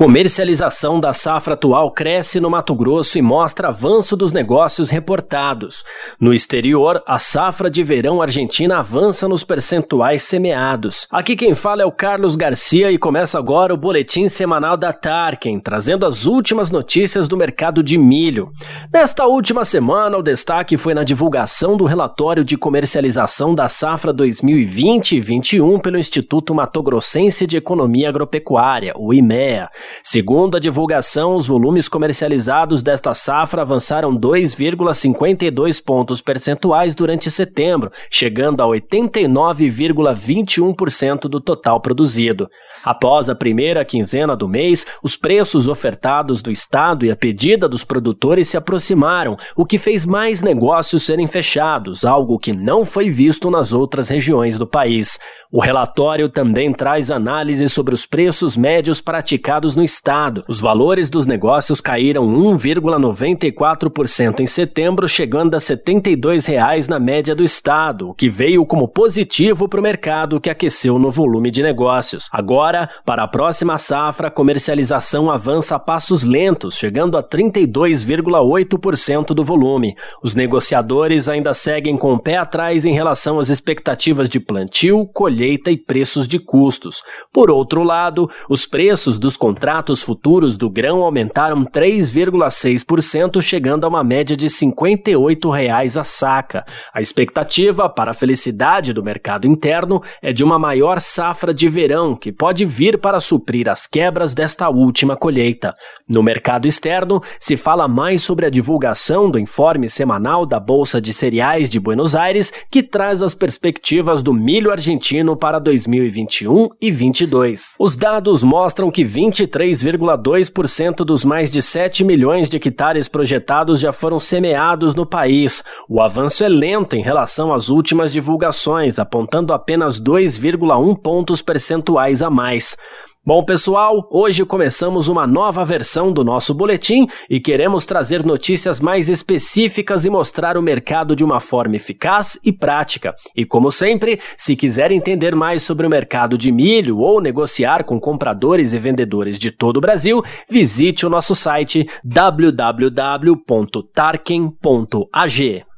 Comercialização da safra atual cresce no Mato Grosso e mostra avanço dos negócios reportados. No exterior, a safra de verão argentina avança nos percentuais semeados. Aqui quem fala é o Carlos Garcia e começa agora o boletim semanal da Tarkin, trazendo as últimas notícias do mercado de milho. Nesta última semana, o destaque foi na divulgação do relatório de comercialização da safra 2020-21 pelo Instituto Mato Grossense de Economia Agropecuária, o IMEA. Segundo a divulgação, os volumes comercializados desta safra avançaram 2,52 pontos percentuais durante setembro, chegando a 89,21% do total produzido. Após a primeira quinzena do mês, os preços ofertados do Estado e a pedida dos produtores se aproximaram, o que fez mais negócios serem fechados, algo que não foi visto nas outras regiões do país. O relatório também traz análise sobre os preços médios praticados no estado. Os valores dos negócios caíram 1,94% em setembro, chegando a 72 reais na média do estado, o que veio como positivo para o mercado que aqueceu no volume de negócios. Agora, para a próxima safra, a comercialização avança a passos lentos, chegando a 32,8% do volume. Os negociadores ainda seguem com o pé atrás em relação às expectativas de plantio, colheita e preços de custos. Por outro lado, os preços dos futuros do grão aumentaram 3,6%, chegando a uma média de 58 reais a saca. A expectativa para a felicidade do mercado interno é de uma maior safra de verão, que pode vir para suprir as quebras desta última colheita. No mercado externo, se fala mais sobre a divulgação do informe semanal da Bolsa de Cereais de Buenos Aires, que traz as perspectivas do milho argentino para 2021 e 22. Os dados mostram que 23,2% dos mais de 7 milhões de hectares projetados já foram semeados no país. O avanço é lento em relação às últimas divulgações, apontando apenas 2,1 pontos percentuais a mais. Bom, pessoal, hoje começamos uma nova versão do nosso boletim e queremos trazer notícias mais específicas e mostrar o mercado de uma forma eficaz e prática. E como sempre, se quiser entender mais sobre o mercado de milho ou negociar com compradores e vendedores de todo o Brasil, visite o nosso site www.tarken.ag.